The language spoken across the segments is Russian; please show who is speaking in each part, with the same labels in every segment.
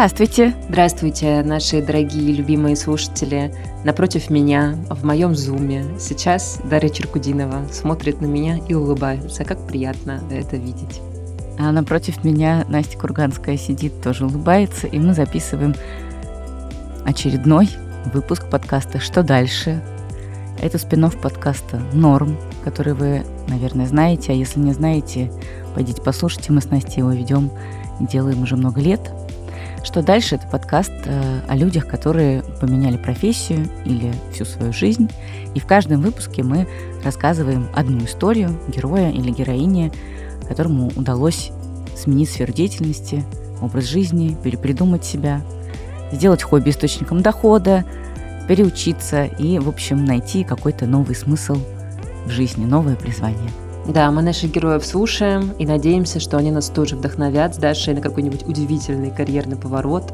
Speaker 1: Здравствуйте!
Speaker 2: Здравствуйте, наши дорогие любимые слушатели. Напротив меня, в моем зуме, сейчас Дарья Черкудинова смотрит на меня и улыбается. Как приятно это видеть.
Speaker 1: А напротив меня Настя Курганская сидит, тоже улыбается, и мы записываем очередной выпуск подкаста «Что дальше?». Это спин подкаста «Норм», который вы, наверное, знаете, а если не знаете, пойдите послушайте, мы с Настей его ведем и делаем уже много лет – что дальше это подкаст э, о людях, которые поменяли профессию или всю свою жизнь. И в каждом выпуске мы рассказываем одну историю героя или героини, которому удалось сменить сферу деятельности, образ жизни, перепридумать себя, сделать хобби источником дохода, переучиться и, в общем, найти какой-то новый смысл в жизни, новое призвание.
Speaker 2: Да, мы наших героев слушаем и надеемся, что они нас тоже вдохновят с Дашей на какой-нибудь удивительный карьерный поворот,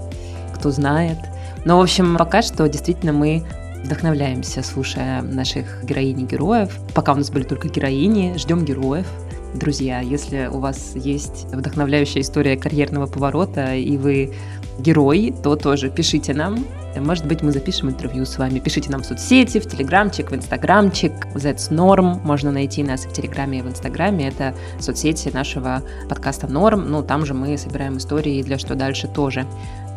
Speaker 2: кто знает. Но, в общем, пока что действительно мы вдохновляемся, слушая наших героинь и героев. Пока у нас были только героини, ждем героев. Друзья, если у вас есть вдохновляющая история карьерного поворота, и вы герой, то тоже пишите нам. Может быть, мы запишем интервью с вами. Пишите нам в соцсети, в Телеграмчик, в Инстаграмчик. That's Norm. Можно найти нас в Телеграме и в Инстаграме. Это соцсети нашего подкаста Норм. Ну, там же мы собираем истории для «Что дальше» тоже.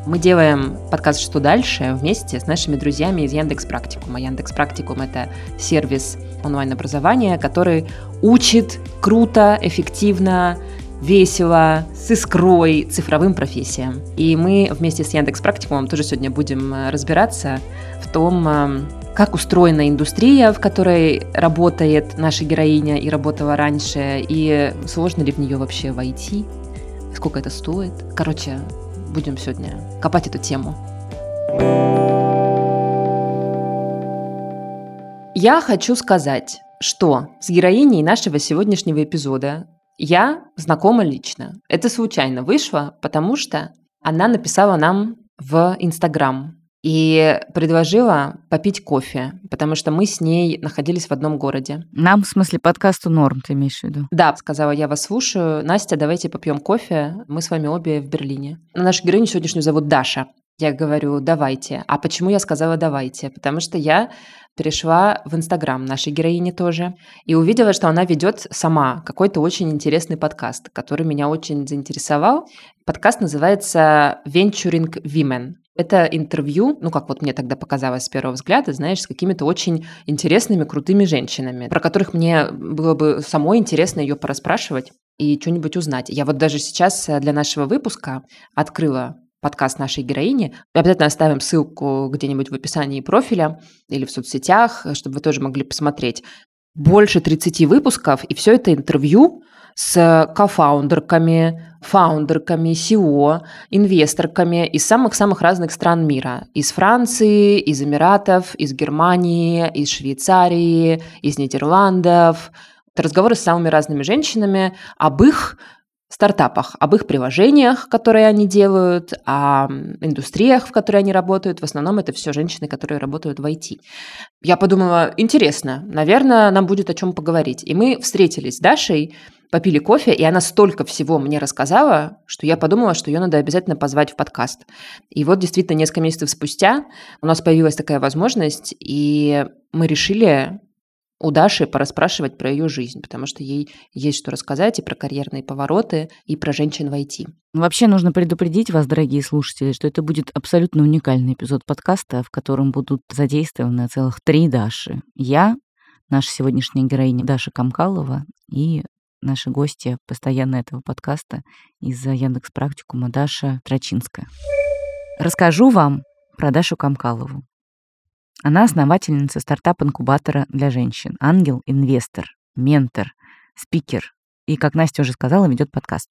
Speaker 2: Мы делаем подкаст «Что дальше» вместе с нашими друзьями из Яндекс Практикума. Яндекс Практикум – это сервис онлайн-образования, который учит круто, эффективно, весело, с искрой, цифровым профессиям. И мы вместе с Яндекс Практикумом тоже сегодня будем э, разбираться в том, э, как устроена индустрия, в которой работает наша героиня и работала раньше, и сложно ли в нее вообще войти, сколько это стоит. Короче, будем сегодня копать эту тему. Я хочу сказать, что с героиней нашего сегодняшнего эпизода я знакома лично. Это случайно вышло, потому что она написала нам в Инстаграм и предложила попить кофе, потому что мы с ней находились в одном городе.
Speaker 1: Нам, в смысле, подкасту норм, ты имеешь в виду?
Speaker 2: Да, сказала, я вас слушаю. Настя, давайте попьем кофе. Мы с вами обе в Берлине. Нашу героиню сегодняшнюю зовут Даша. Я говорю, давайте. А почему я сказала давайте? Потому что я перешла в Инстаграм нашей героини тоже и увидела, что она ведет сама какой-то очень интересный подкаст, который меня очень заинтересовал. Подкаст называется Venturing Women. Это интервью, ну, как вот мне тогда показалось с первого взгляда, знаешь, с какими-то очень интересными, крутыми женщинами, про которых мне было бы самой интересно ее порасспрашивать и что-нибудь узнать. Я вот даже сейчас для нашего выпуска открыла подкаст нашей героини. Обязательно оставим ссылку где-нибудь в описании профиля или в соцсетях, чтобы вы тоже могли посмотреть. Больше 30 выпусков, и все это интервью с кофаундерками, фаундерками, SEO, инвесторками из самых-самых разных стран мира. Из Франции, из Эмиратов, из Германии, из Швейцарии, из Нидерландов. Это разговоры с самыми разными женщинами об их стартапах, об их приложениях, которые они делают, о индустриях, в которой они работают. В основном это все женщины, которые работают в IT. Я подумала, интересно, наверное, нам будет о чем поговорить. И мы встретились с Дашей, попили кофе, и она столько всего мне рассказала, что я подумала, что ее надо обязательно позвать в подкаст. И вот действительно несколько месяцев спустя у нас появилась такая возможность, и мы решили у Даши порасспрашивать про ее жизнь, потому что ей есть что рассказать и про карьерные повороты, и про женщин в IT.
Speaker 1: Вообще нужно предупредить вас, дорогие слушатели, что это будет абсолютно уникальный эпизод подкаста, в котором будут задействованы целых три Даши. Я, наша сегодняшняя героиня Даша Камкалова и наши гости постоянно этого подкаста из Яндекс Практикума Даша Трачинская. Расскажу вам про Дашу Камкалову. Она основательница стартап-инкубатора для женщин, ангел-инвестор, ментор, спикер и, как Настя уже сказала, ведет подкаст.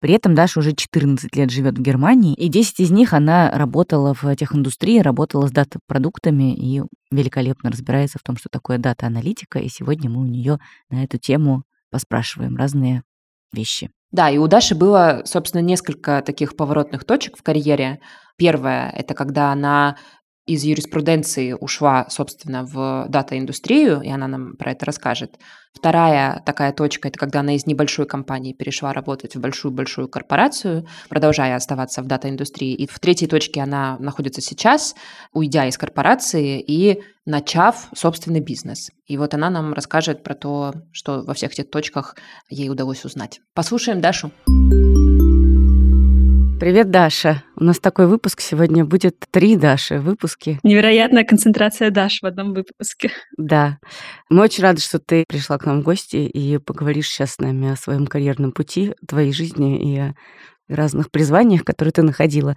Speaker 1: При этом Даша уже 14 лет живет в Германии, и 10 из них она работала в техиндустрии, работала с дата-продуктами и великолепно разбирается в том, что такое дата-аналитика, и сегодня мы у нее на эту тему поспрашиваем разные вещи.
Speaker 2: Да, и у Даши было, собственно, несколько таких поворотных точек в карьере. Первое – это когда она из юриспруденции ушла, собственно, в дата-индустрию, и она нам про это расскажет. Вторая такая точка – это когда она из небольшой компании перешла работать в большую-большую корпорацию, продолжая оставаться в дата-индустрии. И в третьей точке она находится сейчас, уйдя из корпорации и начав собственный бизнес. И вот она нам расскажет про то, что во всех этих точках ей удалось узнать. Послушаем Дашу.
Speaker 1: Привет, Даша. У нас такой выпуск сегодня будет три Даши выпуски.
Speaker 3: Невероятная концентрация Даш в одном выпуске.
Speaker 1: Да. Мы очень рады, что ты пришла к нам в гости и поговоришь сейчас с нами о своем карьерном пути, твоей жизни и о разных призваниях, которые ты находила.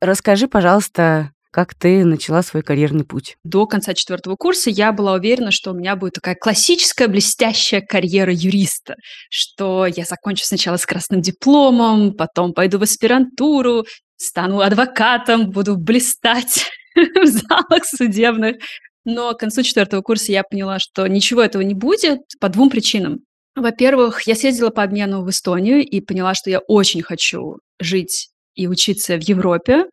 Speaker 1: Расскажи, пожалуйста, как ты начала свой карьерный путь?
Speaker 3: До конца четвертого курса я была уверена, что у меня будет такая классическая блестящая карьера юриста, что я закончу сначала с красным дипломом, потом пойду в аспирантуру, стану адвокатом, буду блистать в залах судебных. Но к концу четвертого курса я поняла, что ничего этого не будет по двум причинам. Во-первых, я съездила по обмену в Эстонию и поняла, что я очень хочу жить и учиться в Европе.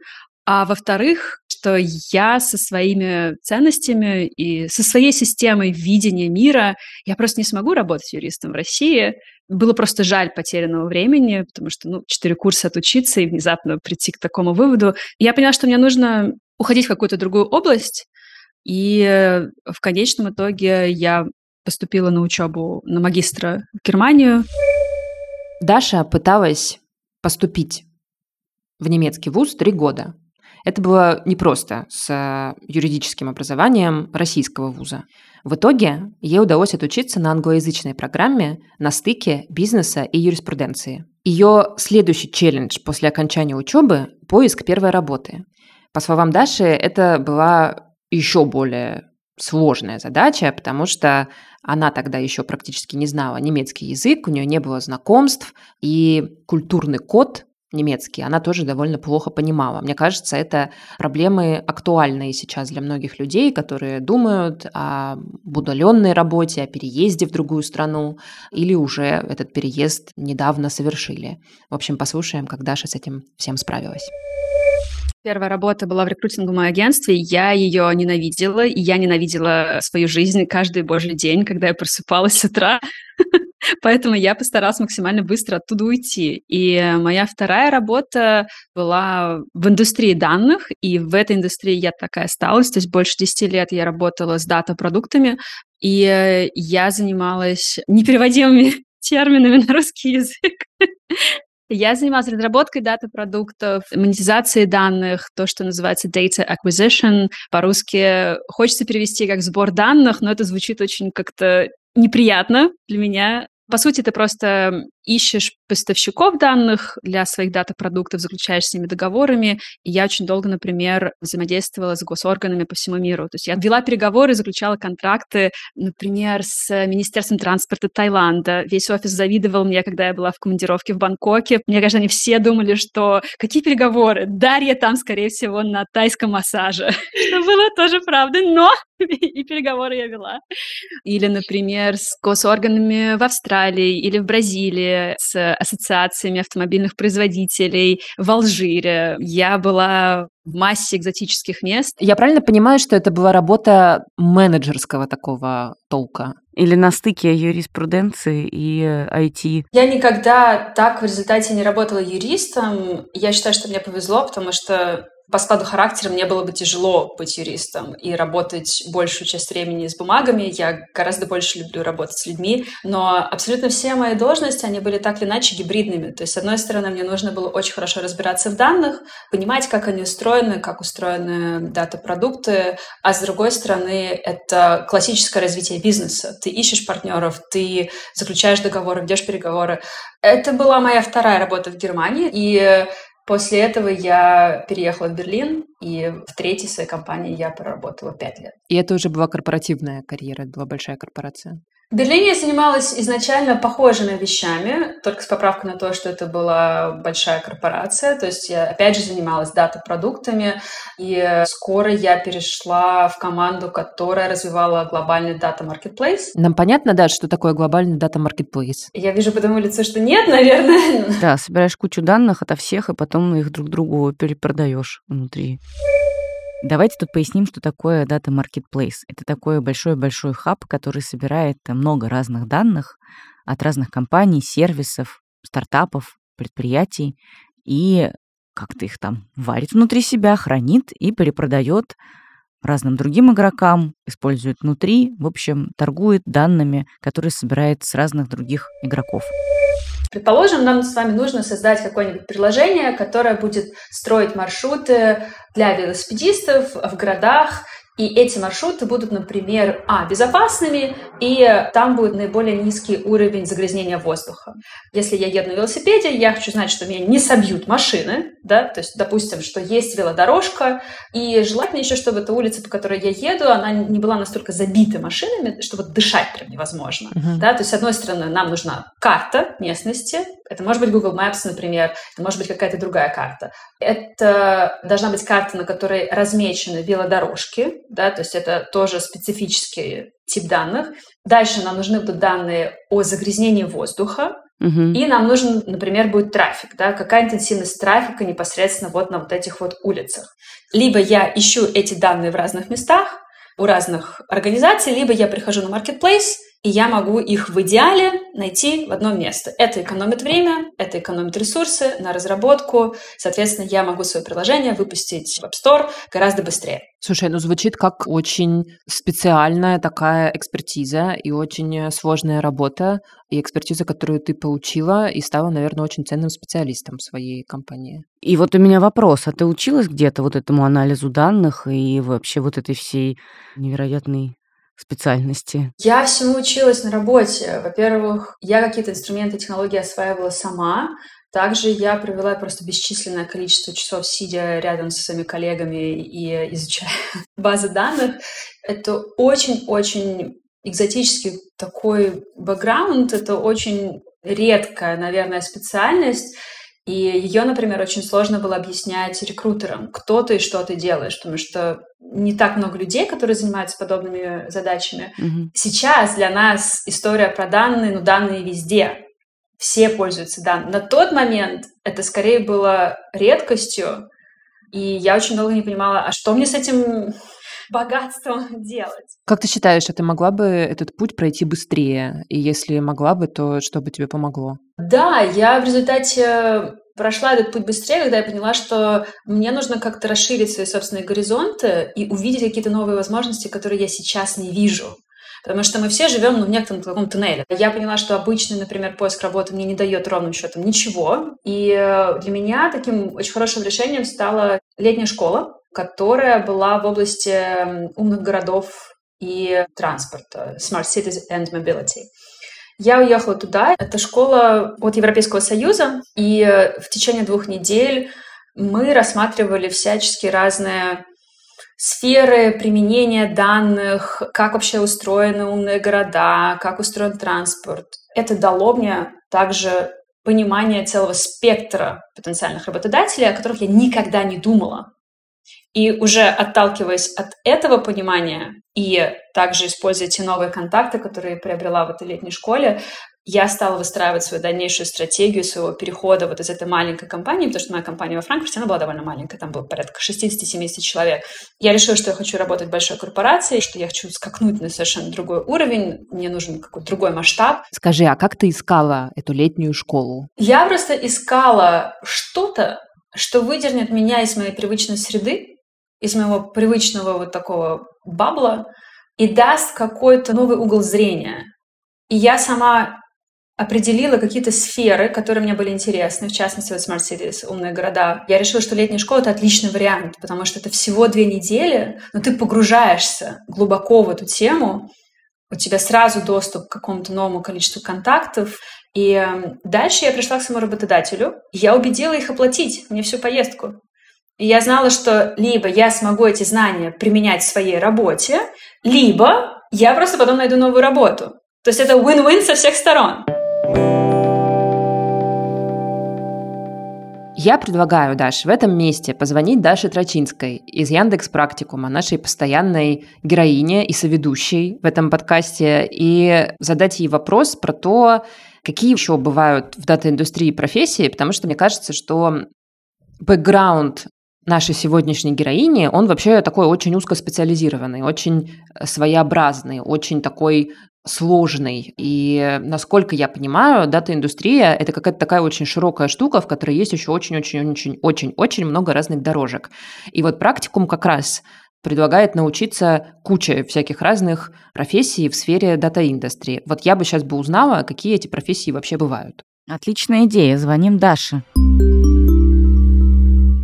Speaker 3: А во-вторых, что я со своими ценностями и со своей системой видения мира, я просто не смогу работать юристом в России. Было просто жаль потерянного времени, потому что, ну, четыре курса отучиться и внезапно прийти к такому выводу. я поняла, что мне нужно уходить в какую-то другую область, и в конечном итоге я поступила на учебу на магистра в Германию.
Speaker 2: Даша пыталась поступить в немецкий вуз три года. Это было непросто с э, юридическим образованием российского вуза. В итоге ей удалось отучиться на англоязычной программе на стыке бизнеса и юриспруденции. Ее следующий челлендж после окончания учебы – поиск первой работы. По словам Даши, это была еще более сложная задача, потому что она тогда еще практически не знала немецкий язык, у нее не было знакомств, и культурный код немецкий, она тоже довольно плохо понимала. Мне кажется, это проблемы актуальные сейчас для многих людей, которые думают о удаленной работе, о переезде в другую страну или уже этот переезд недавно совершили. В общем, послушаем, как Даша с этим всем справилась.
Speaker 3: Первая работа была в рекрутинговом агентстве. Я ее ненавидела, и я ненавидела свою жизнь каждый божий день, когда я просыпалась с утра. Поэтому я постаралась максимально быстро оттуда уйти. И моя вторая работа была в индустрии данных, и в этой индустрии я такая осталась. То есть больше 10 лет я работала с дата-продуктами, и я занималась непереводимыми терминами на русский язык. Я занималась разработкой дата-продуктов, монетизацией данных, то, что называется data acquisition. По-русски хочется перевести как сбор данных, но это звучит очень как-то неприятно для меня. По сути, ты просто ищешь поставщиков данных для своих дата-продуктов, заключаешь с ними договорами. И я очень долго, например, взаимодействовала с госорганами по всему миру. То есть я вела переговоры, заключала контракты, например, с Министерством транспорта Таиланда. Весь офис завидовал мне, когда я была в командировке в Бангкоке. Мне кажется, они все думали, что какие переговоры? Дарья там, скорее всего, на тайском массаже. Что было тоже правда, но и переговоры я вела. Или, например, с госорганами в Австралии или в Бразилии с ассоциациями автомобильных производителей в Алжире. Я была в массе экзотических мест.
Speaker 2: Я правильно понимаю, что это была работа менеджерского такого толка?
Speaker 1: Или на стыке юриспруденции и IT?
Speaker 3: Я никогда так в результате не работала юристом. Я считаю, что мне повезло, потому что по складу характера мне было бы тяжело быть юристом и работать большую часть времени с бумагами. Я гораздо больше люблю работать с людьми. Но абсолютно все мои должности, они были так или иначе гибридными. То есть, с одной стороны, мне нужно было очень хорошо разбираться в данных, понимать, как они устроены, как устроены дата-продукты, а с другой стороны, это классическое развитие бизнеса. Ты ищешь партнеров, ты заключаешь договоры, ведешь переговоры. Это была моя вторая работа в Германии, и После этого я переехала в Берлин, и в третьей своей компании я проработала пять лет.
Speaker 2: И это уже была корпоративная карьера, это была большая корпорация?
Speaker 3: В Берлине я занималась изначально похожими вещами, только с поправкой на то, что это была большая корпорация. То есть я опять же занималась дата-продуктами, и скоро я перешла в команду, которая развивала глобальный дата-маркетплейс.
Speaker 2: Нам понятно, да, что такое глобальный дата-маркетплейс?
Speaker 3: Я вижу по тому лицу, что нет, наверное.
Speaker 1: Да, собираешь кучу данных ото всех, и потом их друг другу перепродаешь внутри. Давайте тут поясним, что такое Data Marketplace. Это такой большой-большой хаб, который собирает много разных данных от разных компаний, сервисов, стартапов, предприятий и как-то их там варит внутри себя, хранит и перепродает разным другим игрокам, использует внутри, в общем, торгует данными, которые собирает с разных других игроков.
Speaker 3: Предположим, нам с вами нужно создать какое-нибудь приложение, которое будет строить маршруты для велосипедистов в городах, и эти маршруты будут, например, а, безопасными, и там будет наиболее низкий уровень загрязнения воздуха. Если я еду на велосипеде, я хочу знать, что меня не собьют машины, да, то есть, допустим, что есть велодорожка, и желательно еще, чтобы эта улица, по которой я еду, она не была настолько забита машинами, что вот дышать прям невозможно, uh-huh. да, то есть, с одной стороны, нам нужна карта местности, это может быть Google Maps, например, это может быть какая-то другая карта. Это должна быть карта, на которой размечены велодорожки, да, то есть это тоже специфический тип данных. Дальше нам нужны будут данные о загрязнении воздуха, угу. и нам нужен, например, будет трафик, да, какая интенсивность трафика непосредственно вот на вот этих вот улицах. Либо я ищу эти данные в разных местах, у разных организаций, либо я прихожу на marketplace, и я могу их в идеале найти в одно место. Это экономит время, это экономит ресурсы на разработку. Соответственно, я могу свое приложение выпустить в App Store гораздо быстрее.
Speaker 2: Слушай, ну звучит как очень специальная такая экспертиза и очень сложная работа, и экспертиза, которую ты получила и стала, наверное, очень ценным специалистом в своей компании.
Speaker 1: И вот у меня вопрос, а ты училась где-то вот этому анализу данных и вообще вот этой всей невероятной специальности?
Speaker 3: Я всему училась на работе. Во-первых, я какие-то инструменты, технологии осваивала сама. Также я провела просто бесчисленное количество часов, сидя рядом со своими коллегами и изучая базы данных. Это очень-очень экзотический такой бэкграунд, это очень редкая, наверное, специальность. И ее, например, очень сложно было объяснять рекрутерам, кто ты и что ты делаешь, потому что не так много людей, которые занимаются подобными задачами. Mm-hmm. Сейчас для нас история про данные, ну, данные везде. Все пользуются данными. На тот момент это скорее было редкостью, и я очень долго не понимала, а что мне с этим богатством делать.
Speaker 2: Как ты считаешь, а ты могла бы этот путь пройти быстрее? И если могла бы, то что бы тебе помогло?
Speaker 3: Да, я в результате прошла этот путь быстрее, когда я поняла, что мне нужно как-то расширить свои собственные горизонты и увидеть какие-то новые возможности, которые я сейчас не вижу. Потому что мы все живем ну, в некотором таком туннеле. Я поняла, что обычный, например, поиск работы мне не дает ровным счетом ничего. И э, для меня таким очень хорошим решением стала летняя школа, которая была в области умных городов и транспорта, Smart Cities and Mobility. Я уехала туда. Это школа от Европейского Союза, и в течение двух недель мы рассматривали всячески разные сферы применения данных, как вообще устроены умные города, как устроен транспорт. Это дало мне также понимание целого спектра потенциальных работодателей, о которых я никогда не думала. И уже отталкиваясь от этого понимания и также используя те новые контакты, которые я приобрела в этой летней школе, я стала выстраивать свою дальнейшую стратегию своего перехода вот из этой маленькой компании, потому что моя компания во Франкфурте, она была довольно маленькая, там было порядка 60-70 человек. Я решила, что я хочу работать в большой корпорации, что я хочу скакнуть на совершенно другой уровень, мне нужен какой-то другой масштаб.
Speaker 2: Скажи, а как ты искала эту летнюю школу?
Speaker 3: Я просто искала что-то, что выдернет меня из моей привычной среды, из моего привычного вот такого бабла и даст какой-то новый угол зрения. И я сама определила какие-то сферы, которые мне были интересны, в частности, вот Smart Cities, умные города. Я решила, что летняя школа — это отличный вариант, потому что это всего две недели, но ты погружаешься глубоко в эту тему, у тебя сразу доступ к какому-то новому количеству контактов, и эм, дальше я пришла к своему работодателю, я убедила их оплатить мне всю поездку. И я знала, что либо я смогу эти знания применять в своей работе, либо я просто потом найду новую работу. То есть это win-win со всех сторон.
Speaker 2: Я предлагаю, Даш, в этом месте позвонить Даше Трачинской из Яндекс Практикума, нашей постоянной героине и соведущей в этом подкасте, и задать ей вопрос про то, какие еще бывают в дата-индустрии профессии, потому что мне кажется, что бэкграунд нашей сегодняшней героини, он вообще такой очень узкоспециализированный, очень своеобразный, очень такой сложный. И насколько я понимаю, дата-индустрия – это какая-то такая очень широкая штука, в которой есть еще очень-очень-очень-очень-очень много разных дорожек. И вот практикум как раз предлагает научиться куче всяких разных профессий в сфере дата-индустрии. Вот я бы сейчас бы узнала, какие эти профессии вообще бывают.
Speaker 1: Отличная идея. Звоним Даше.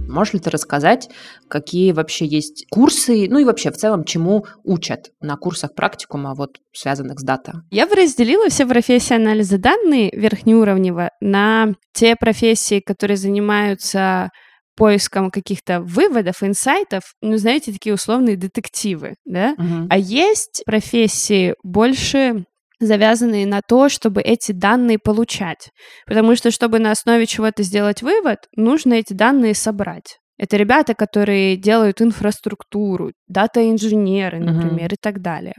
Speaker 2: Можешь ли ты рассказать, какие вообще есть курсы, ну и вообще в целом, чему учат на курсах практикума, вот связанных с дата?
Speaker 4: Я бы разделила все профессии анализа данных верхнеуровнево на те профессии, которые занимаются поиском каких-то выводов, инсайтов, ну, знаете, такие условные детективы, да?
Speaker 2: Мгм.
Speaker 4: А есть профессии больше завязанные на то, чтобы эти данные получать. Потому что, чтобы на основе чего-то сделать вывод, нужно эти данные собрать. Это ребята, которые делают инфраструктуру, дата-инженеры, например, и так далее.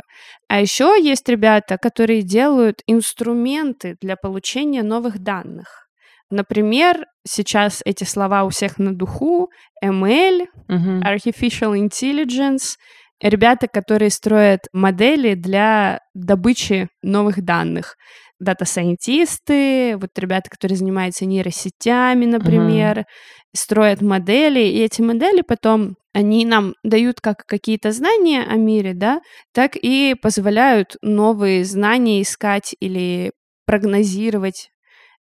Speaker 4: А еще есть ребята, которые делают инструменты для получения новых данных. Например, сейчас эти слова у всех на духу. ML,
Speaker 2: Мгм.
Speaker 4: Artificial Intelligence, ребята, которые строят модели для добычи новых данных. Дата-сайентисты, вот ребята, которые занимаются нейросетями, например, строят модели, и эти модели потом, они нам дают как какие-то знания о мире, да, так и позволяют новые знания искать или прогнозировать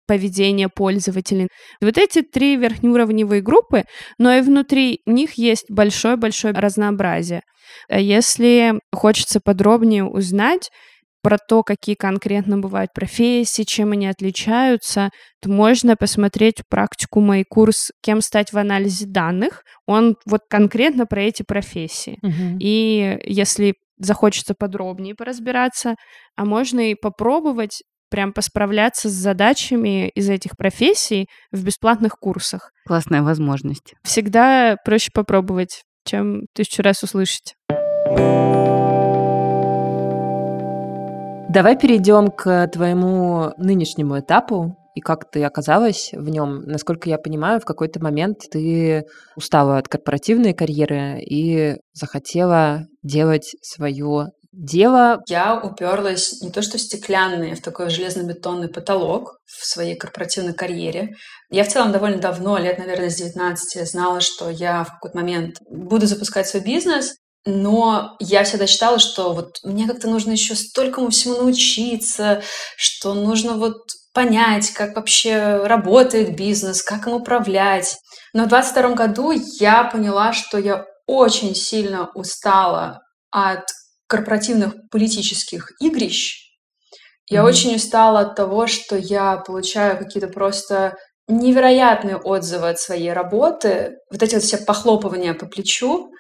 Speaker 4: поведение пользователей. Вот эти три верхнеуровневые группы, но и внутри них есть большое-большое разнообразие. А Если хочется подробнее узнать про то, какие конкретно бывают профессии, чем они отличаются, то можно посмотреть практику мой курс «Кем стать в анализе данных». Он вот конкретно про эти профессии.
Speaker 2: Мгм.
Speaker 4: И если захочется подробнее поразбираться, а можно и попробовать прям посправляться с задачами из этих профессий в бесплатных курсах.
Speaker 1: Классная возможность.
Speaker 4: Всегда проще попробовать, чем тысячу раз услышать.
Speaker 2: Давай перейдем к твоему нынешнему этапу и как ты оказалась в нем. Насколько я понимаю, в какой-то момент ты устала от корпоративной карьеры и захотела делать свое дело.
Speaker 3: Я уперлась не то что в стеклянный, а в такой железно-бетонный потолок в своей корпоративной карьере. Я в целом довольно давно, лет, наверное, с 19, знала, что я в какой-то момент буду запускать свой бизнес, но я всегда считала, что вот мне как-то нужно еще столькому всему научиться, что нужно вот понять, как вообще работает бизнес, как им управлять. Но в 22 году я поняла, что я очень сильно устала от корпоративных политических игрищ. Я
Speaker 2: Мгм.
Speaker 3: очень устала от того, что я получаю какие-то просто невероятные отзывы от своей работы, вот эти вот все похлопывания по плечу,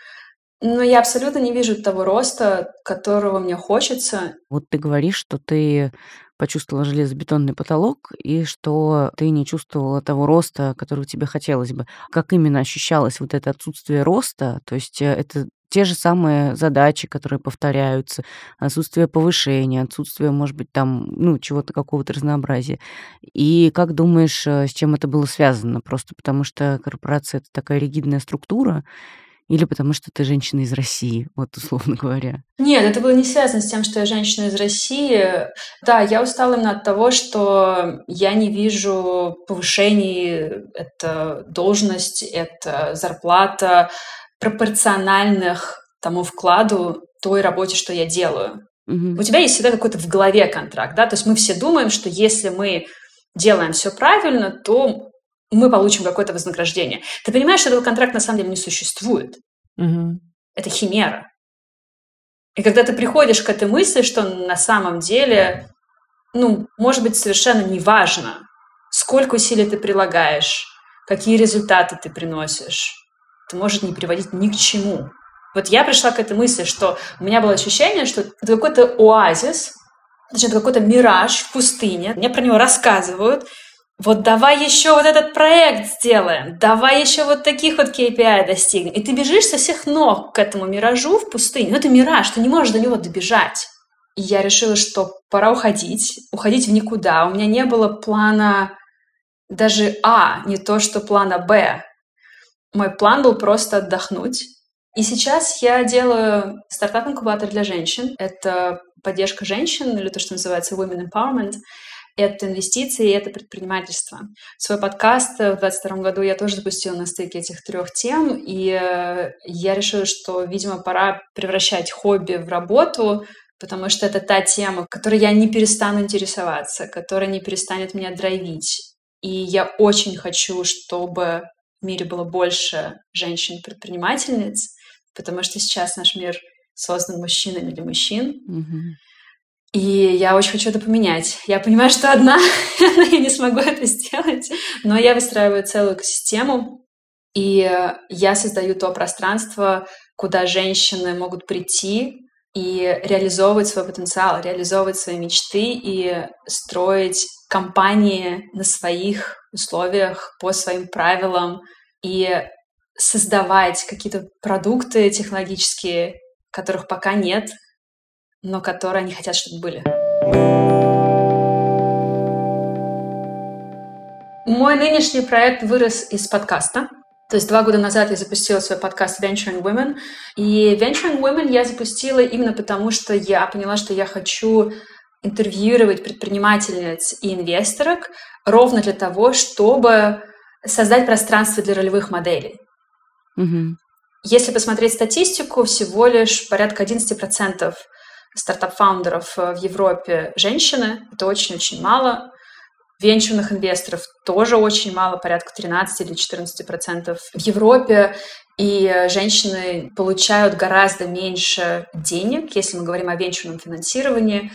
Speaker 3: но я абсолютно не вижу того роста, которого мне хочется.
Speaker 1: Вот ты говоришь, что ты почувствовала железобетонный потолок и что ты не чувствовала того роста, которого тебе хотелось бы. Как именно ощущалось вот это отсутствие роста? То есть э, это те же самые задачи, которые повторяются, отсутствие повышения, отсутствие, может быть, там, ну, чего-то, какого-то разнообразия. И как думаешь, э, с чем это было связано? Просто потому что корпорация — это такая ригидная структура, или потому что ты женщина из России, вот условно говоря?
Speaker 3: Нет, это было не связано с тем, что я женщина из России. Да, я устала именно от того, что я не вижу повышений. Это должность, это зарплата пропорциональных тому вкладу той работе, что я делаю.
Speaker 1: Мгм.
Speaker 3: У тебя есть всегда какой-то в голове контракт, да, то есть мы все думаем, что если мы делаем все правильно, то мы получим какое-то вознаграждение. Ты понимаешь, что этого контракта на самом деле не существует.
Speaker 2: Мгм.
Speaker 3: Это химера. И когда ты приходишь к этой мысли, что на самом деле, ну, может быть, совершенно неважно, сколько усилий ты прилагаешь, какие результаты ты приносишь, может не приводить ни к чему. Вот я пришла к этой мысли, что у меня было ощущение, что это какой-то оазис, значит, какой-то мираж в пустыне. Мне про него рассказывают. Вот давай еще вот этот проект сделаем, давай еще вот таких вот KPI достигнем. И ты бежишь со всех ног к этому миражу в пустыне. Ну, это мираж, ты не можешь до него добежать. И я решила, что пора уходить, уходить в никуда. У меня не было плана даже А, не то что плана Б. мой план был просто отдохнуть. И сейчас я делаю стартап-инкубатор для женщин. Это поддержка женщин, или то, что называется Women Empowerment. Это инвестиции, это предпринимательство. Свой подкаст в 2022 году я тоже запустила на стыке этих трех тем, и э, я решила, что, видимо, пора превращать хобби в работу, потому что это та тема, которой я не перестану интересоваться, которая не перестанет меня драйвить. И я очень хочу, чтобы в мире было больше женщин-предпринимательниц, потому что сейчас наш мир создан мужчинами для мужчин. И я очень хочу это поменять. Я понимаю, что одна я не смогу это сделать, но я выстраиваю целую экосистему, и я создаю то пространство, куда женщины могут прийти и реализовывать свой потенциал, реализовывать свои мечты и строить компании на своих условиях, по своим правилам и создавать какие-то продукты технологические, которых пока нет, но которые они хотят, чтобы были. Мой нынешний проект вырос из подкаста. То есть два года назад я запустила свой подкаст Venturing Women. И Venturing Women я запустила именно потому, что я поняла, что я хочу интервьюировать предпринимательниц и инвесторок ровно для того, чтобы создать пространство для ролевых моделей.
Speaker 1: Угу.
Speaker 3: Если посмотреть статистику, всего лишь порядка 11% стартап-founder ов в Европе женщины. Это очень-очень мало. Венчурных инвесторов тоже очень мало, порядка 13 или 14 процентов в Европе. И женщины получают гораздо меньше денег, если мы говорим о венчурном финансировании.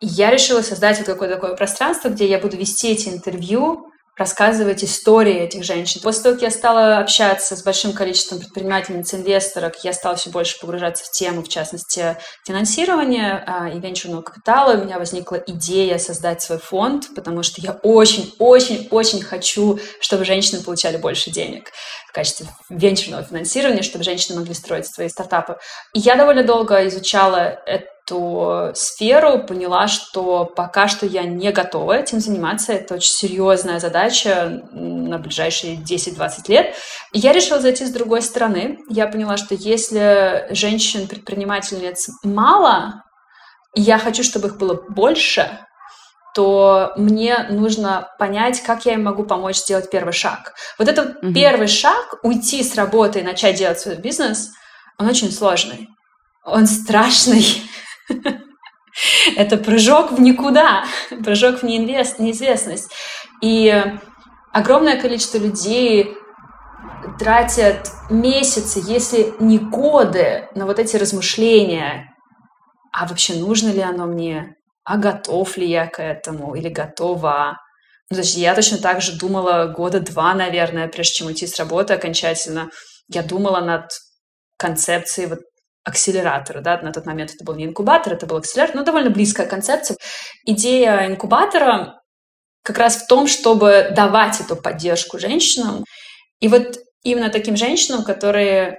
Speaker 3: Я решила создать вот какое-то такое пространство, где я буду вести эти интервью рассказывать истории этих женщин. После того, как я стала общаться с большим количеством предпринимательниц, инвесторов, я стала все больше погружаться в тему, в частности, финансирования а, и венчурного капитала. У меня возникла идея создать свой фонд, потому что я очень-очень-очень хочу, чтобы женщины получали больше денег в качестве венчурного финансирования, чтобы женщины могли строить свои стартапы. И я довольно долго изучала это эту сферу, поняла, что пока что я не готова этим заниматься. Это очень серьезная задача на ближайшие 10-20 лет. И я решила зайти с другой стороны. Я поняла, что если женщин-предпринимательниц мало, и я хочу, чтобы их было больше, то мне нужно понять, как я им могу помочь сделать первый шаг. Вот этот mm-hmm. первый шаг, уйти с работы и начать делать свой бизнес, он очень сложный. Он страшный. Это прыжок в никуда, прыжок в неизвестность. И огромное количество людей тратят месяцы, если не годы, на вот эти размышления. А вообще нужно ли оно мне? А готов ли я к этому? Или готова? Ну, то есть я точно так же думала года два, наверное, прежде чем уйти с работы окончательно. Я думала над концепцией вот акселератора, да, на тот момент это был не инкубатор, это был акселератор, но довольно близкая концепция. Идея инкубатора как раз в том, чтобы давать эту поддержку женщинам. И вот именно таким женщинам, которые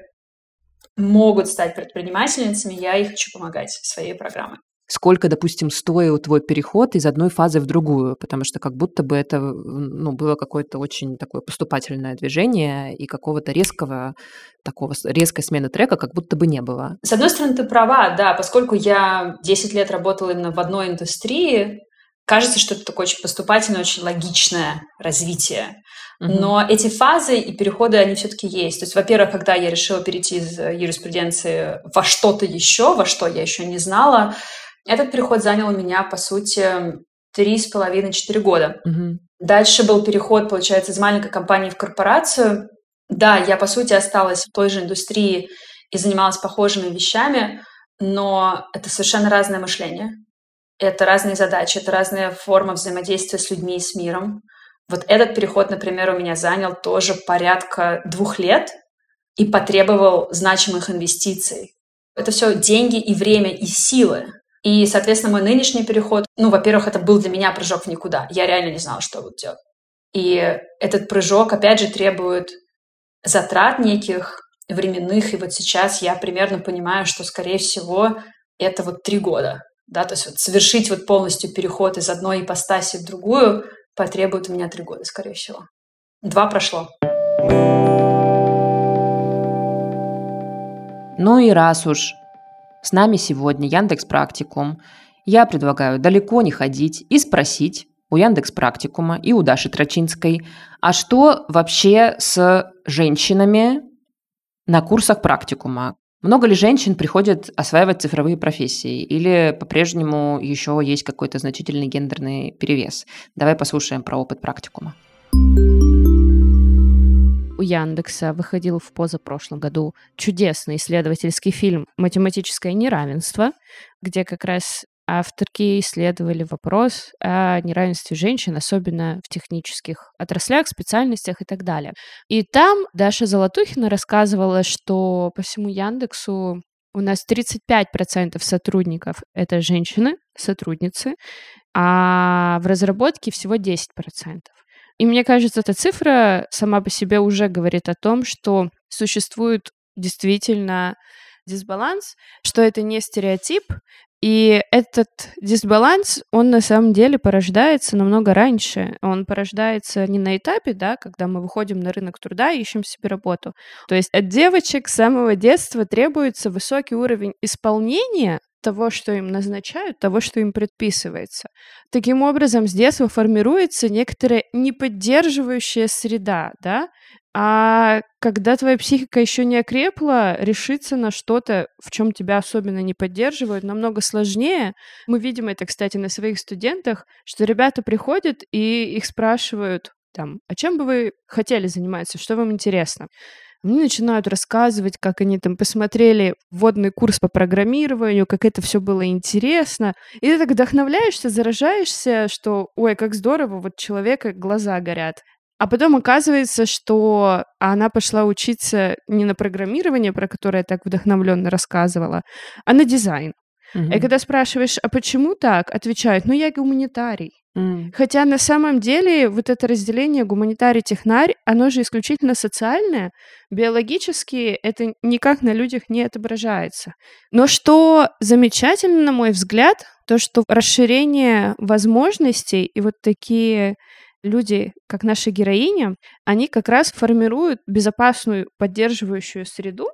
Speaker 3: могут стать предпринимательницами, я и хочу помогать своей программой
Speaker 2: сколько, допустим, стоил твой переход из одной фазы в другую, потому что как будто бы это ну, было какое-то очень такое поступательное движение и какого-то резкого такого резкой смены трека как будто бы не было.
Speaker 3: С одной стороны, ты права, да, поскольку я 10 лет работала именно в одной индустрии, кажется, что это такое очень поступательное, очень логичное развитие. Но эти фазы и переходы, они все-таки есть. То есть, во-первых, когда я решила перейти из юриспруденции во что-то еще, во что я еще не знала, этот переход занял у меня, по сути, три с половиной-четыре года.
Speaker 2: Угу.
Speaker 3: Дальше был переход, получается, из маленькой компании в корпорацию. Да, я, по сути, осталась в той же индустрии и занималась похожими вещами, но это совершенно разное мышление. Это разные задачи, это разная форма взаимодействия с людьми и с миром. Вот этот переход, например, у меня занял тоже порядка двух лет и потребовал значимых инвестиций. Это все деньги и время и силы. И, соответственно, мой нынешний переход, ну, во-первых, это был для меня прыжок в никуда. Я реально не знала, что буду делать. И этот прыжок, опять же, требует затрат неких временных. И вот сейчас я примерно понимаю, что, скорее всего, это вот три года. Да, то есть вот совершить вот полностью переход из одной ипостаси в другую потребует у меня три года, скорее всего. Два прошло.
Speaker 2: Ну и раз уж с нами сегодня Яндекс Практикум, я предлагаю далеко не ходить и спросить у Яндекс Практикума и у Даши Трочинской, а что вообще с женщинами на курсах практикума? Много ли женщин приходят осваивать цифровые профессии? Или по-прежнему еще есть какой-то значительный гендерный перевес? Давай послушаем про опыт практикума.
Speaker 4: У Яндекса выходил в позапрошлом году чудесный исследовательский фильм «Математическое неравенство», где как раз авторки исследовали вопрос о неравенстве женщин, особенно в технических отраслях, специальностях и так далее. И там Даша Золотухина рассказывала, что по всему Яндексу у нас 35% сотрудников — это женщины, сотрудницы, а в разработке всего 10%. И мне кажется, эта цифра сама по себе уже говорит о том, что существует действительно дисбаланс, что это не стереотип, и этот дисбаланс, он на самом деле порождается намного раньше. Он порождается не на этапе, да, когда мы выходим на рынок труда и ищем себе работу. То есть от девочек с самого детства требуется высокий уровень исполнения того, что им назначают, того, что им предписывается. Таким образом, с детства формируется некоторая неподдерживающая среда, да, а когда твоя психика еще не окрепла, решиться на что-то, в чем тебя особенно не поддерживают, намного сложнее. Мы видим это, кстати, на своих студентах, что ребята приходят и их спрашивают, там, а чем бы вы хотели заниматься, что вам интересно? Они начинают рассказывать, как они там посмотрели вводный курс по программированию, как это все было интересно. И ты так вдохновляешься, заражаешься, что, ой, как здорово, вот человека глаза горят. А потом оказывается, что она пошла учиться не на программирование, про которое я так вдохновленно рассказывала, а на дизайн. Mm-hmm. И когда спрашиваешь, а почему так, отвечают, ну я гуманитарий. Хотя на самом деле вот это разделение гуманитарий-технарь, оно же исключительно социальное, биологически это никак на людях не отображается. Но что замечательно, на мой взгляд, то, что расширение возможностей и вот такие люди, как наша героиня, они как раз формируют безопасную поддерживающую среду,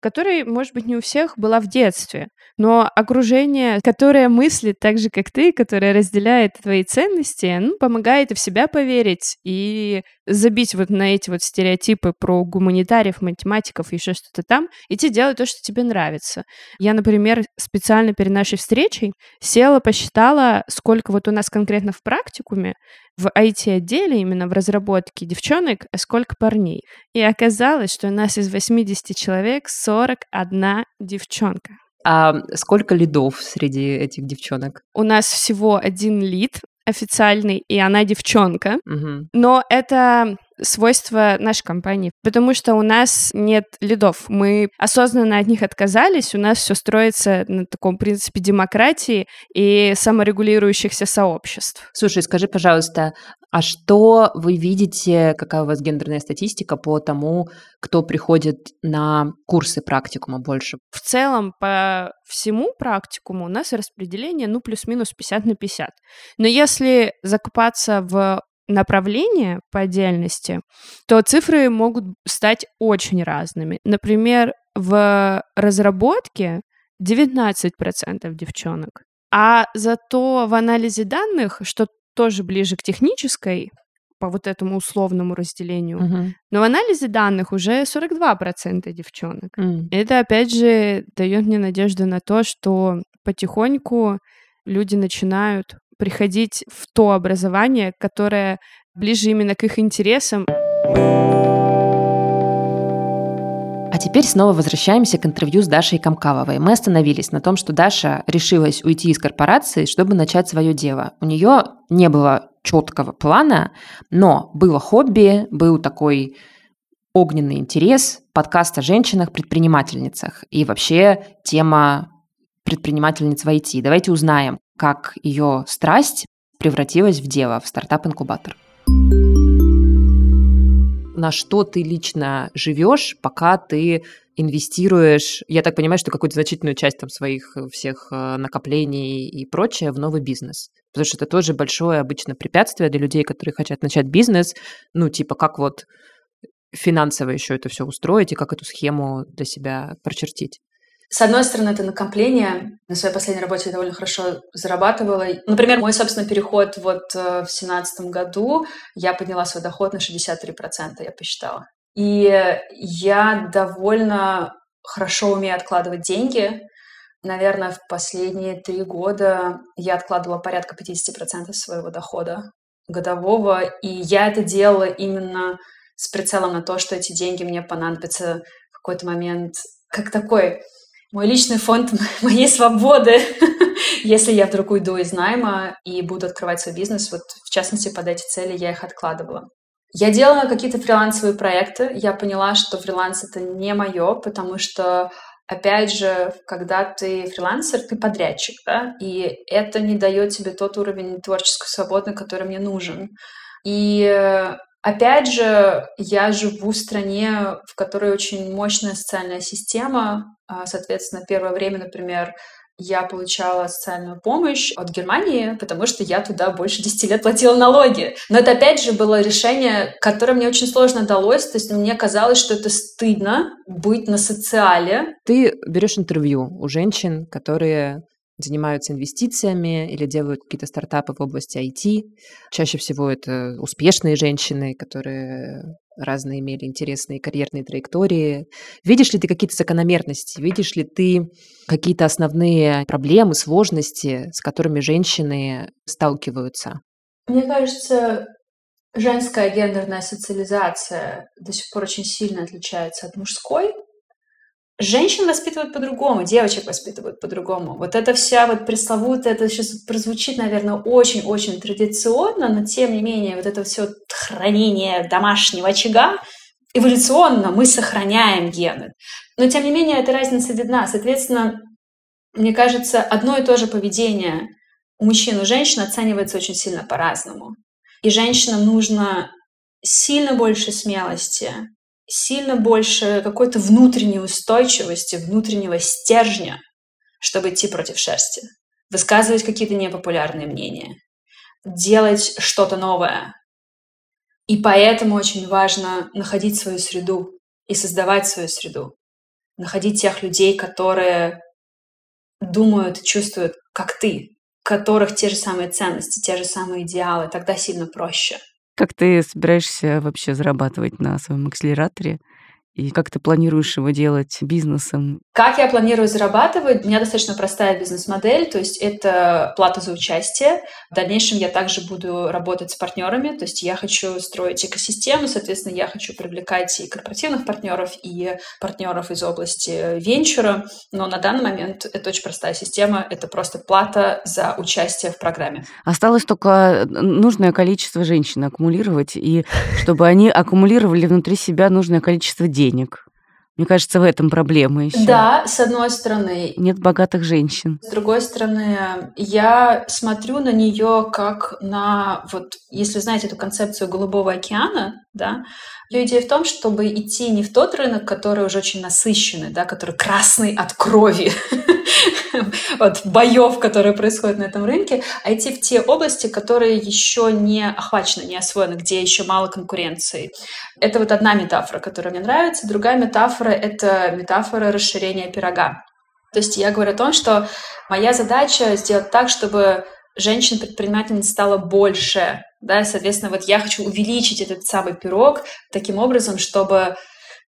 Speaker 4: которая, может быть, не у всех была в детстве, но окружение, которое мыслит так же, как ты, которое разделяет твои ценности, ну, помогает и в себя поверить, и забить вот на эти вот стереотипы про гуманитариев, математиков, еще что-то там, идти делать то, что тебе нравится. Я, например, специально перед нашей встречей села, посчитала, сколько вот у нас конкретно в практикуме в IT-отделе, именно в разработке девчонок, а сколько парней. И оказалось, что у нас из 80 человек 41 девчонка.
Speaker 2: А сколько лидов среди этих девчонок?
Speaker 4: У нас всего один лид официальный, и она девчонка. Угу. Но это свойство нашей компании, потому что у нас нет лидов. Мы осознанно от них отказались, у нас все строится на таком принципе демократии и саморегулирующихся сообществ.
Speaker 2: Слушай, скажи, пожалуйста, а что вы видите, какая у вас гендерная статистика по тому, кто приходит на курсы практикума больше?
Speaker 4: В целом, по всему практикуму у нас распределение, ну, плюс-минус 50 на 50. Но если закопаться в направления по отдельности, то цифры могут стать очень разными. Например, в разработке 19% девчонок, а зато в анализе данных, что тоже ближе к технической, по вот этому условному разделению. Uh-huh. Но в анализе данных уже 42% девчонок. Uh-huh. Это, опять же, дает мне надежду на то, что потихоньку люди начинают приходить в то образование, которое ближе именно к их интересам.
Speaker 2: А теперь снова возвращаемся к интервью с Дашей Камкаловой. Мы остановились на том, что Даша решилась уйти из корпорации, чтобы начать свое дело. У нее не было четкого плана, но было хобби, был такой огненный интерес, подкаст о женщинах-предпринимательницах и вообще тема предпринимательниц в IT. Давайте узнаем, как ее страсть превратилась в дело, в стартап-инкубатор. На что ты лично живешь, пока ты инвестируешь, я так понимаю, что какую-то значительную часть там своих э, всех э, накоплений и прочее в новый бизнес. Потому что это тоже большое обычно препятствие для людей, которые хотят начать бизнес. Ну, типа, как вот финансово еще это все устроить и как эту схему для себя прочертить.
Speaker 3: С одной стороны, это накопление. На своей последней работе я довольно хорошо зарабатывала. Например, мой, собственно, переход вот э, в семнадцатом году, я подняла свой доход на 63%, я посчитала. И я довольно хорошо умею откладывать деньги. Наверное, в последние три года я откладывала порядка 50% своего дохода годового, и я это делала именно с прицелом на то, что эти деньги мне понадобятся в какой-то момент, как такой мой личный фонд моей свободы, если я вдруг уйду из найма и буду открывать свой бизнес. Вот, в частности, под эти цели я их откладывала. Я делала какие-то фрилансовые проекты. Я поняла, что фриланс — это не мое, потому что опять же, когда ты фрилансер, ты подрядчик, да, и это не дает тебе тот уровень творческой свободы, который мне нужен. И опять же, я живу в стране, в которой очень мощная социальная система. А, соответственно, первое время, например, я получала социальную помощь от Германии, потому что я туда больше 10 лет платила налоги. Но это опять же было решение, которое мне очень сложно далось. То есть мне казалось, что это стыдно быть на социале.
Speaker 2: Ты берешь интервью у женщин, которые занимаются инвестициями или делают какие-то стартапы в области IT. Чаще всего это успешные женщины, которые разные имели интересные карьерные траектории. Видишь ли ты какие-то закономерности? Видишь ли ты какие-то основные проблемы, сложности, с которыми женщины сталкиваются?
Speaker 3: Мне кажется, женская гендерная социализация до сих пор очень сильно отличается от мужской. Женщин воспитывают по-другому, девочек воспитывают по-другому. Вот эта вся вот пресловутая, это сейчас прозвучит, наверное, очень-очень традиционно, но тем не менее вот это все хранение домашнего очага, эволюционно мы сохраняем гены. Но тем не менее эта разница видна. Соответственно, мне кажется, одно и то же поведение у мужчин и женщин оценивается очень сильно по-разному. И женщинам нужно сильно больше смелости, сильно больше какой-то внутренней устойчивости, внутреннего стержня, чтобы идти против шерсти, высказывать какие-то непопулярные мнения, делать что-то новое. И поэтому очень важно находить свою среду и создавать свою среду, находить тех людей, которые думают и чувствуют, как ты, которых те же самые ценности, те же самые идеалы, тогда сильно проще –
Speaker 1: как ты собираешься вообще зарабатывать на своем акселераторе? И как ты планируешь его делать бизнесом?
Speaker 3: Как я планирую зарабатывать? У меня достаточно простая бизнес-модель, то есть это плата за участие. В дальнейшем я также буду работать с партнерами, то есть я хочу строить экосистему, соответственно, я хочу привлекать и корпоративных партнеров, и партнеров из области венчура, но на данный момент это очень простая система, это просто плата за участие в программе.
Speaker 1: Осталось только нужное количество женщин аккумулировать, и чтобы они аккумулировали внутри себя нужное количество денег денег. Мне кажется, в этом проблема еще.
Speaker 3: Да, с одной стороны.
Speaker 1: Нет богатых женщин.
Speaker 3: С другой стороны, я смотрю на нее как на, вот, если знаете эту концепцию голубого океана, да, ее идея в том, чтобы идти не в тот рынок, который уже очень насыщенный, да, который красный от крови, от боев, которые происходят на этом рынке, а идти в те области, которые еще не охвачены, не освоены, где еще мало конкуренции. Это вот одна метафора, которая мне нравится. Другая метафора — это метафора расширения пирога. То есть я говорю о том, что моя задача сделать так, чтобы женщин-предпринимательниц стало больше, да, соответственно, вот я хочу увеличить этот самый пирог таким образом, чтобы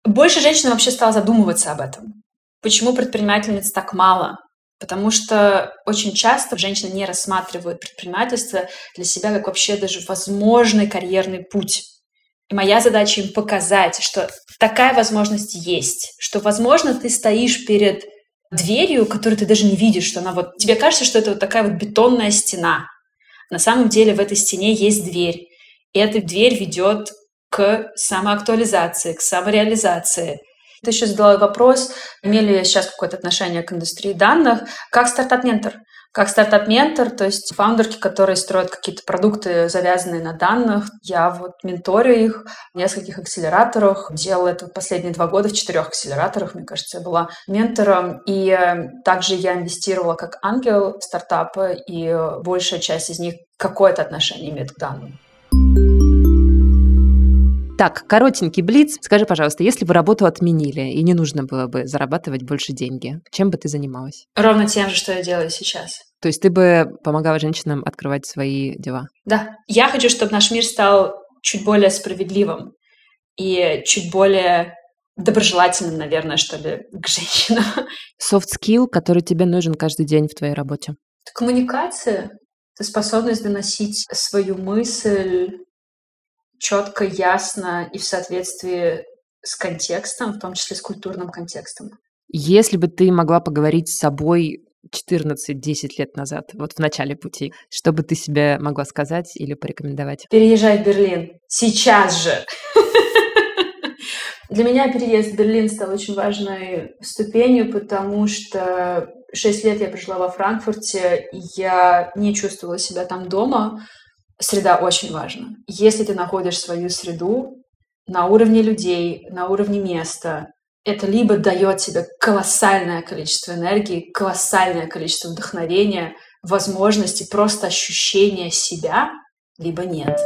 Speaker 3: больше женщин вообще стало задумываться об этом. Почему предпринимательниц так мало? Потому что очень часто женщины не рассматривают предпринимательство для себя как вообще даже возможный карьерный путь. И моя задача им показать, что такая возможность есть, что, возможно, ты стоишь перед дверью, которую ты даже не видишь, что она вот... Тебе кажется, что это вот такая вот бетонная стена. На самом деле в этой стене есть дверь. И эта дверь ведет к самоактуализации, к самореализации. Ты еще задала вопрос, имели ли сейчас какое-то отношение к индустрии данных, как стартап-ментор. Как стартап-ментор, то есть фаундерки, которые строят какие-то продукты, завязанные на данных, я вот менторю их в нескольких акселераторах. Делала это последние два года в четырех акселераторах, мне кажется, я была ментором. И э, также я инвестировала как ангел в стартапы, и большая часть из них какое-то отношение имеет к данным.
Speaker 2: Так, коротенький блиц. Скажи, пожалуйста, если бы работу отменили и не нужно было бы зарабатывать больше деньги, чем бы ты занималась?
Speaker 3: Ровно тем же, что я делаю сейчас.
Speaker 2: То есть ты бы помогала женщинам открывать свои дела?
Speaker 3: Да. Я хочу, чтобы наш мир стал чуть более справедливым и чуть более доброжелательным, наверное, что ли, к женщинам.
Speaker 2: Soft skill, который тебе нужен каждый день в твоей работе?
Speaker 3: Коммуникация. Это способность доносить свою мысль четко, ясно и в соответствии с контекстом, в том числе с культурным контекстом.
Speaker 2: Если бы ты могла поговорить с собой 14-10 лет назад, вот в начале пути, что бы ты себе могла сказать или порекомендовать?
Speaker 3: Переезжай в Берлин. Сейчас же! Для меня переезд в Берлин стал очень важной ступенью, потому что шесть лет я прожила во Франкфурте, и я не чувствовала себя там дома. Среда очень важна. Если ты находишь свою среду на уровне людей, на уровне места, это либо дает тебе колоссальное количество энергии, колоссальное количество вдохновения, возможности, просто ощущения себя, либо нет.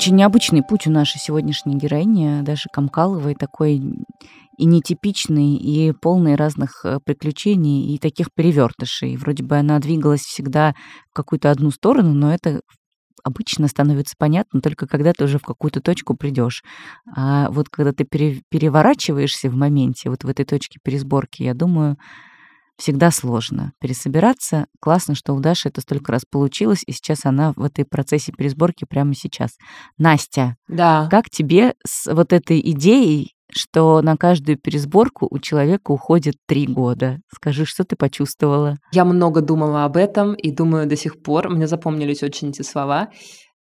Speaker 1: Очень необычный путь у нашей сегодняшней героини, даже Камкаловой, такой и нетипичный, и полный разных э, приключений, и таких перевертышей. Вроде бы она двигалась всегда в какую-то одну сторону, но это обычно становится понятно только когда ты уже в какую-то точку придешь. А вот когда ты пере, переворачиваешься в моменте, вот в этой точке пересборки, я думаю, всегда сложно пересобираться. Классно, что у Даши это столько раз получилось, и сейчас она в этой процессе пересборки прямо сейчас. Настя,
Speaker 2: да.
Speaker 1: как тебе с вот этой идеей что на каждую пересборку у человека уходит три года. Скажи, что ты почувствовала?
Speaker 2: Я много думала об этом и думаю до сих пор. Мне запомнились очень эти слова.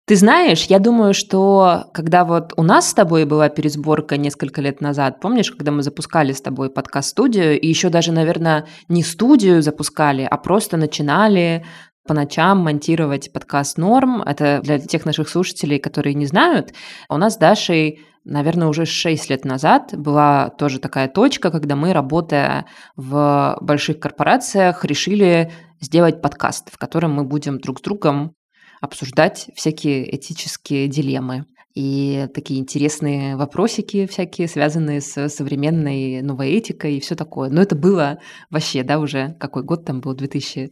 Speaker 2: Ты знаешь, я думаю, что когда вот у нас с тобой была пересборка несколько лет назад, помнишь, когда мы запускали с тобой подкаст-студию, и еще даже, наверное, не студию запускали, а просто начинали по ночам монтировать подкаст «Норм». Это для тех наших слушателей, которые не знают. У нас с Дашей наверное, уже 6 лет назад была тоже такая точка, когда мы, работая в больших корпорациях, решили сделать подкаст, в котором мы будем друг с другом обсуждать всякие этические дилеммы и такие интересные вопросики всякие, связанные с современной новой этикой и все такое. Но это было вообще, да, уже какой год там был, 2000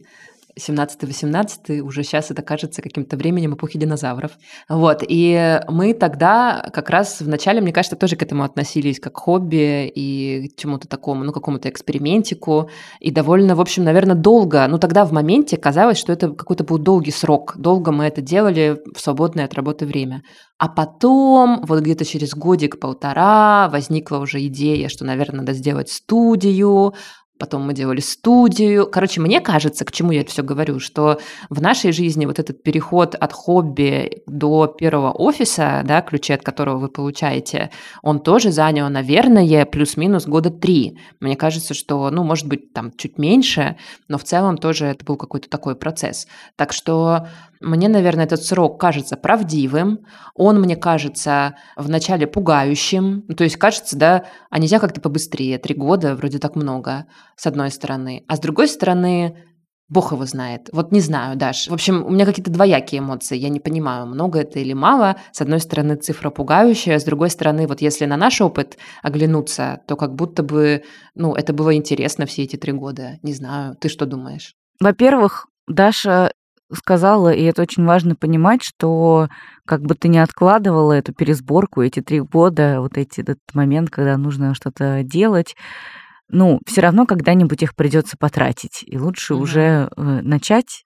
Speaker 2: 17-18, уже сейчас это кажется каким-то временем эпохи динозавров. Вот, и мы тогда как раз в начале, мне кажется, тоже к этому относились как хобби и к чему-то такому, ну, какому-то экспериментику, и довольно, в общем, наверное, долго, ну, тогда в моменте казалось, что это какой-то был долгий срок, долго мы это делали в свободное от работы время. А потом, вот где-то через годик-полтора, возникла уже идея, что, наверное, надо сделать студию, потом мы делали студию. Короче, мне кажется, к чему я это все говорю, что в нашей жизни вот этот переход от хобби до первого офиса, да, ключи от которого вы получаете, он тоже занял, наверное, плюс-минус года три. Мне кажется, что, ну, может быть, там чуть меньше, но в целом тоже это был какой-то такой процесс. Так что мне, наверное, этот срок кажется правдивым, он мне кажется вначале пугающим, ну, то есть кажется, да, а нельзя как-то побыстрее, три года вроде так много, с одной стороны, а с другой стороны, Бог его знает. Вот не знаю, Даш. В общем, у меня какие-то двоякие эмоции. Я не понимаю, много это или мало. С одной стороны, цифра пугающая, с другой стороны, вот если на наш опыт оглянуться, то как будто бы, ну, это было интересно все эти три года. Не знаю. Ты что думаешь?
Speaker 1: Во-первых, Даша сказала, и это очень важно понимать, что как бы ты не откладывала эту пересборку, эти три года, вот эти, этот момент, когда нужно что-то делать, ну, все равно когда-нибудь их придется потратить. И лучше угу. уже э, начать.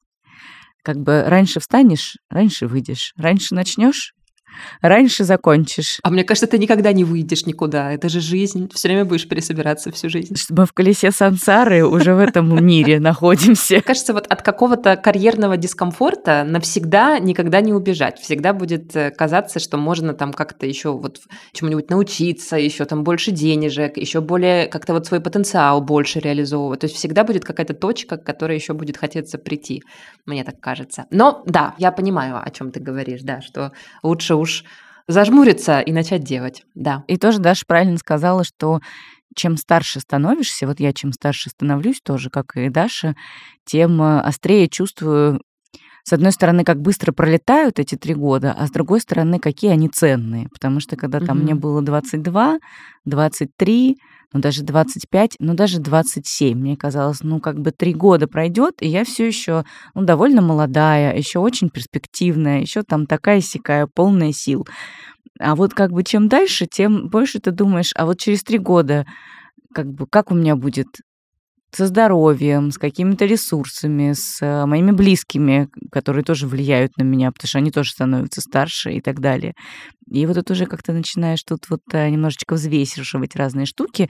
Speaker 1: Как бы раньше встанешь, раньше выйдешь, раньше начнешь, раньше закончишь.
Speaker 2: А мне кажется, ты никогда не выйдешь никуда. Это же жизнь. Все время будешь пересобираться всю жизнь.
Speaker 1: Мы в колесе сансары уже в этом мире находимся.
Speaker 2: Кажется, вот от какого-то карьерного дискомфорта навсегда никогда не убежать. Всегда будет э, казаться, что можно там как-то еще вот чему-нибудь научиться, еще там больше денежек, еще более как-то вот свой потенциал больше реализовывать. То есть всегда будет какая-то точка, к которой еще будет хотеться прийти. Мне так кажется. Но да, я понимаю, о чем ты говоришь, да, что лучше уж зажмуриться и начать делать, да.
Speaker 1: И тоже Даша правильно сказала, что чем старше становишься, вот я чем старше становлюсь тоже, как и Даша, тем э, острее чувствую с одной стороны, как быстро пролетают эти три года, а с другой стороны, какие они ценные. Потому что когда там мне было 22, 23, ну даже 25, ну даже 27, мне казалось, ну как бы три года пройдет, и я все еще ну, довольно молодая, еще очень перспективная, еще там такая сякая, полная сил. А вот как бы чем дальше, тем больше ты думаешь, а вот через три года как бы как у меня будет со здоровьем, с какими-то ресурсами, с э, моими близкими, которые тоже влияют на меня, потому что они тоже становятся старше и так далее. И вот это уже как-то начинаешь тут вот э, немножечко взвесивать разные штуки,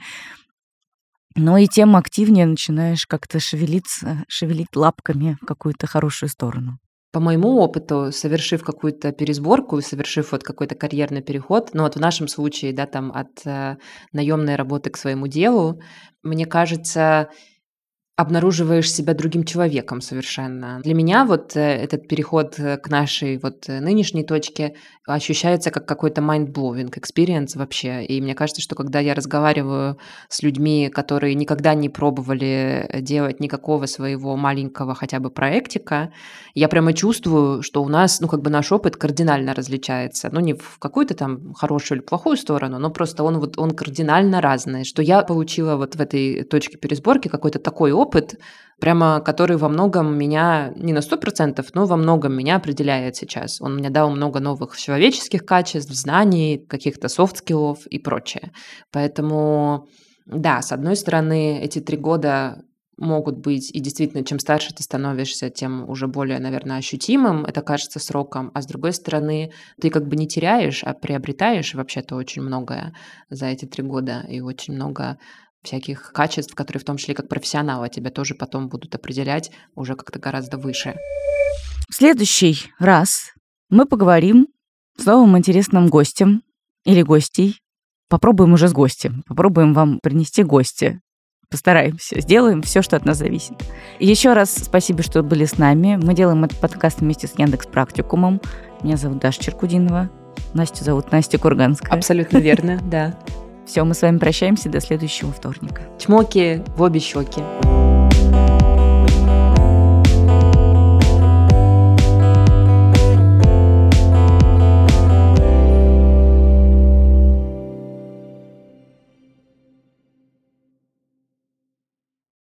Speaker 1: но и тем активнее начинаешь как-то шевелиться, шевелить лапками в какую-то хорошую сторону.
Speaker 2: По моему опыту, совершив какую-то пересборку, совершив вот какой-то карьерный переход, ну вот в нашем случае, да, там от э, наемной работы к своему делу, мне кажется, обнаруживаешь себя другим человеком совершенно. Для меня вот э, этот переход э, к нашей вот э, нынешней точке ощущается как какой-то mind-blowing experience вообще. И мне кажется, что когда я разговариваю с людьми, которые никогда не пробовали делать никакого своего маленького хотя бы проектика, я прямо чувствую, что у нас, ну, как бы наш опыт кардинально различается. Ну, не в какую-то там хорошую или плохую сторону, но просто он вот, он кардинально разный. Что я получила вот в этой точке пересборки какой-то такой опыт, опыт, прямо который во многом меня, не на сто процентов, но во многом меня определяет сейчас. Он мне дал много новых человеческих качеств, знаний, каких-то soft skill ов и прочее. Поэтому, да, с одной стороны, эти три года могут быть, и действительно, чем старше ты становишься, тем уже более, наверное, ощутимым это кажется сроком, а с другой стороны, ты как бы не теряешь, а приобретаешь вообще-то очень многое за эти три года, и очень много всяких качеств, которые в том числе как профессионала тебя тоже потом будут определять уже как-то гораздо выше.
Speaker 1: В следующий раз мы поговорим с новым интересным гостем или гостей. Попробуем уже с гостем. Попробуем вам принести гостя. Постараемся, сделаем все, что от нас зависит. Еще раз спасибо, что были с нами. Мы делаем этот подкаст вместе с Яндекс Практикумом. Меня зовут Даша Черкудинова. Настю зовут Настя Курганская.
Speaker 2: Абсолютно верно, да.
Speaker 1: Все, мы с вами прощаемся до следующего вторника.
Speaker 2: Чмоки в обе щеки.